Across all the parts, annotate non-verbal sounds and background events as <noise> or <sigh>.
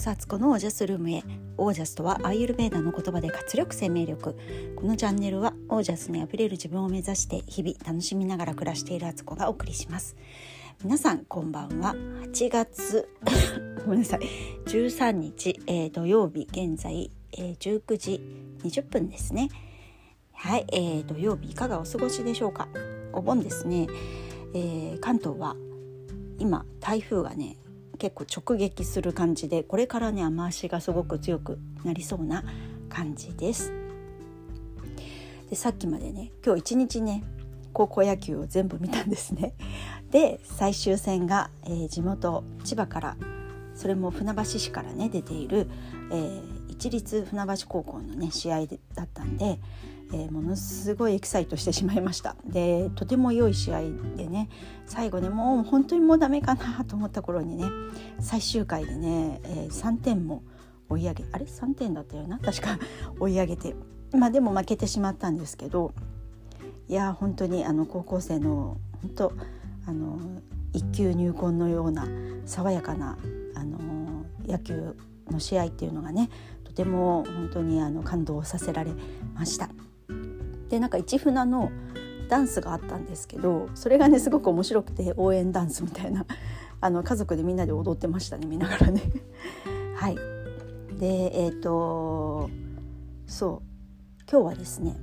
こそアツコのオージャスルームへ。オージャスとはアーユルベーダの言葉で活力生命力。このチャンネルはオージャスにあふれる自分を目指して日々楽しみながら暮らしているアツコがお送りします。皆さんこんばんは。8月 <coughs> ごめんなさい。13日、えー、土曜日現在、えー、19時20分ですね。はい、えー、土曜日いかがお過ごしでしょうか？お盆ですね、えー、関東は今台風がね結構直撃する感じでこれからね雨足がすごく強くなりそうな感じです。でさっきまでね今日一日ね高校野球を全部見たんですね。<laughs> で最終戦が、えー、地元千葉からそれも船橋市からね出ている、えー、一律船橋高校のね試合だったんで、えー、ものすごいエキサイトしてしまいました。でとても良い試合でね最後ねもう本当にもうダメかなと思った頃にね最終回でね、えー、3点も追い上げあれ？3点だったよな？確か <laughs> 追い上げてまあでも負けてしまったんですけどいや本当にあの高校生の本当あの一級入魂のような爽やかなあの野球の試合っていうのがねとても本当にあの感動させられました。でなんか市船のダンスがあったんですけどそれがねすごく面白くて応援ダンスみたいな <laughs> あの家族でみんなで踊ってましたね見ながらね。<laughs> はいでえっ、ー、とそう今日はですね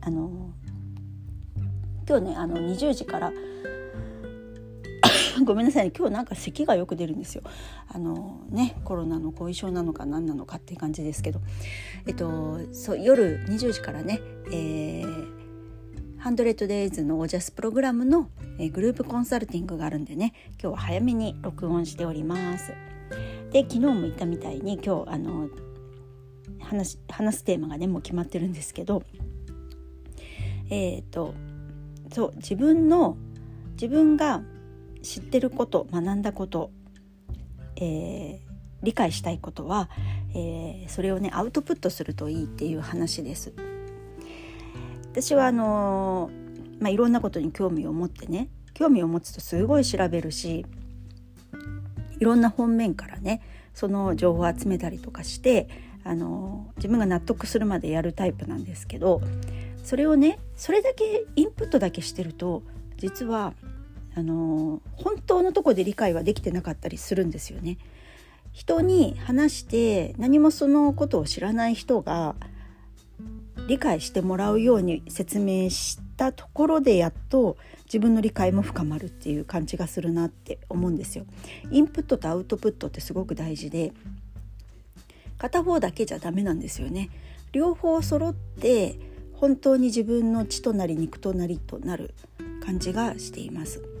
あの今日ねあの20時からごめんなさいね今日なんか咳がよく出るんですよ。あのねコロナの後遺症なのか何なのかっていう感じですけど、えっとそう夜20時からね、えー、ハンドレッドデイズのオージャスプログラムの、グループコンサルティングがあるんでね今日は早めに録音しております。で昨日も言ったみたいに今日あの話話すテーマがねもう決まってるんですけどえっ、ー、とそう自分の自分が知ってること学んだこと、えー、理解したいことは、えー、それをねアウトプットするといいっていう話です。私はあのー、まあ、いろんなことに興味を持ってね興味を持つとすごい調べるしいろんな本面からねその情報を集めたりとかしてあの自分が納得するまでやるタイプなんですけどそれをねそれだけインプットだけしてると実はあの本当のとこで理解はできてなかったりするんですよね。人に話して何もそのことを知らない人が理解してもらうように説明したところでやっと自分の理解も深まるっていう感じがするなって思うんですよ。インプットとアウトプットってすごく大事で片方だけじゃダメなんですよね。両方揃って本当に自分の血となり肉となりとなる感じがしています。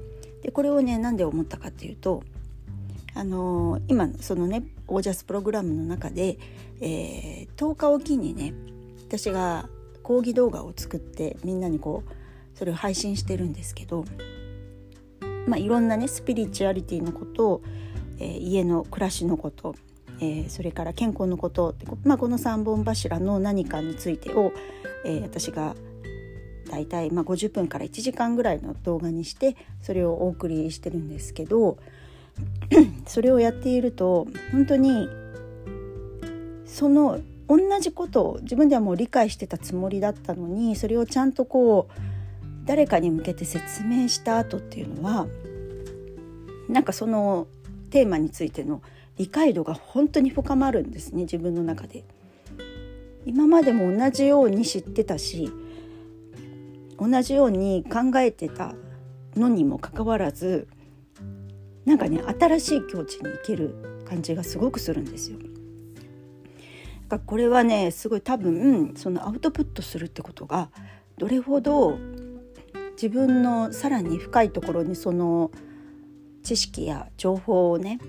でこれをね何で思ったかっていうとあのー、今そのねオージャスプログラムの中で、えー、10日おきにね私が講義動画を作ってみんなにこうそれを配信してるんですけど、まあ、いろんなねスピリチュアリティのことをえー、家の暮らしのこと、えー、それから健康のことまあ、この3本柱の何かについてを、えー、私が大体まあ50分から1時間ぐらいの動画にしてそれをお送りしてるんですけど <clears throat> それをやっていると本当にその同じことを自分ではもう理解してたつもりだったのにそれをちゃんとこう誰かに向けて説明した後っていうのはなんかそのテーマについての理解度が本当に深まるんですね自分の中で。今までも同じように知ってたし同じように考えてたのにもかかわらずなんかね新しい境地に行ける感じがすごくするんですよ。これはねすごい多分そのアウトプットするってことがどれほど自分のさらに深いところにその知識や情報をね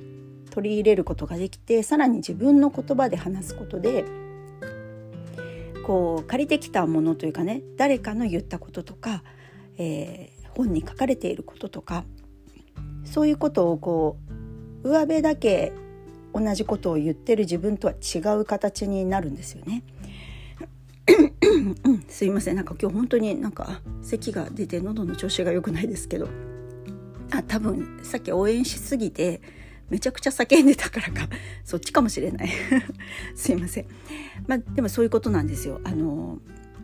取り入れることができてさらに自分の言葉で話すことでこう借りてきたものというかね誰かの言ったこととか、えー、本に書かれていることとかそういうことをこう上辺だけ同じことを言ってる自分とは違う形になるんですよね。すいませんなんか今日本当になんか咳が出て喉の調子が良くないですけどあ多分さっき応援しすぎてめちゃくちゃ叫んでたからか。そっちかもしれない。<laughs> すいません。まあでもそういうことなんですよ。あの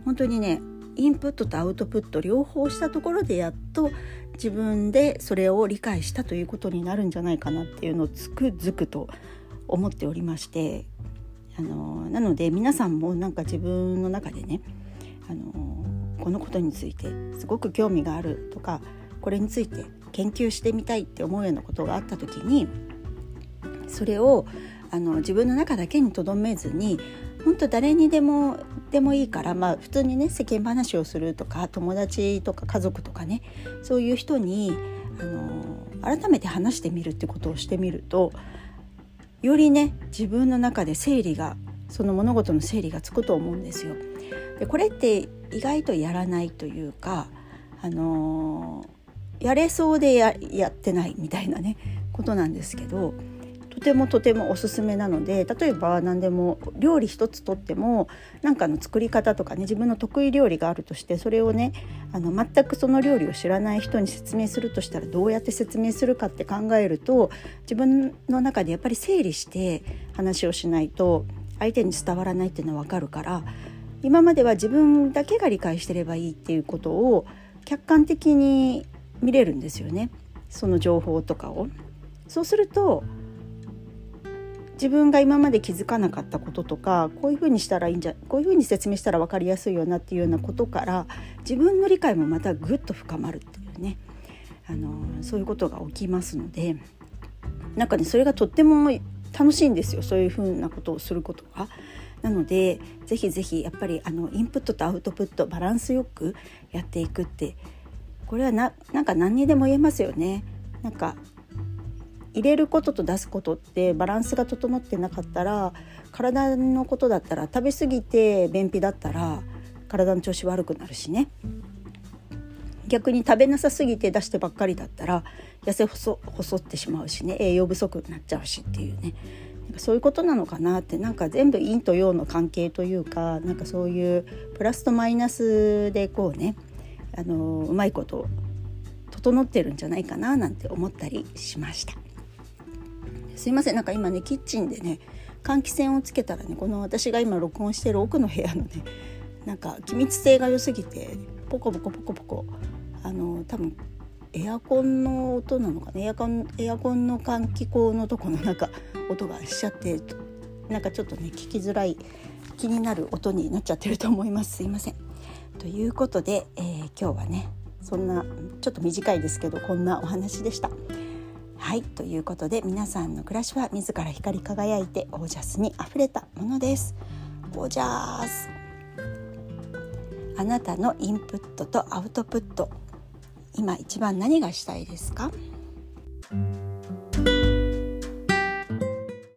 本当にねインプットとアウトプット両方したところでやっと自分でそれを理解したということになるんじゃないかなっていうのをつくづくと思っておりまして。あのなので皆さんもなんか自分の中でねあのこのことについてすごく興味があるとかこれについて研究してみたいって思うようなことがあった時にそれをあの自分の中だけにとどめずに本当誰にでもでもいいからまあ普通にね世間話をするとか友達とか家族とかねそういう人にあの改めて話してみるってことをしてみるとよりね自分の中で整理がその物事の整理がつくと思うんですよ。でこれって意外とやらないというか、あのやれそうでやってないみたいなねことなんですけどてもとてもおすすめなので例えば何でも料理一つとっても何かの作り方とかね自分の得意料理があるとしてそれをねあの全くその料理を知らない人に説明するとしたらどうやって説明するかって考えると自分の中でやっぱり整理して話をしないと相手に伝わらないっていうのは分かるから今までは自分だけが理解してればいいっていうことを客観的に見れるんですよねその情報とかを。そうすると自分が今まで気づかなかったこととかこういうふうにしたらいいんじゃこういうふうに説明したら分かりやすいよなっていうようなことから自分の理解もまたぐっと深まるっていうねあのそういうことが起きますのでなんかねそれがとっても楽しいんですよそういうふうなことをすることが。なのでぜひぜひやっぱりあのインプットとアウトプットバランスよくやっていくってこれはななんか何にでも言えますよね。なんか入れることと出すことってバランスが整ってなかったら体のことだったら食べ過ぎて便秘だったら体の調子悪くなるしね。逆に食べなさすぎて出してばっかりだったら痩せ細細ってしまうしね。栄養不足になっちゃうしっていうね。そういうことなのかなってなんか全部陰と陽の関係というかなんかそういうプラスとマイナスでこうねあのうまいこと整ってるんじゃないかななんて思ったりしました。すいませんなんか今ねキッチンでね換気扇をつけたらねこの私が今録音してる奥の部屋のねなんか気密性が良すぎてポコポコポコポコあの多分エアコンの音なのかねエアコンエアコンの換気口のとこのなんか音がしちゃってなんかちょっとね聞きづらい気になる音になっちゃってると思いますすいません。ということで、えー、今日はねそんなちょっと短いですけどこんなお話でした。はいということで皆さんの暮らしは自ら光り輝いてオージャスにあふれたものです。オージャス。あなたのインプットとアウトプット今一番何がしたいですか？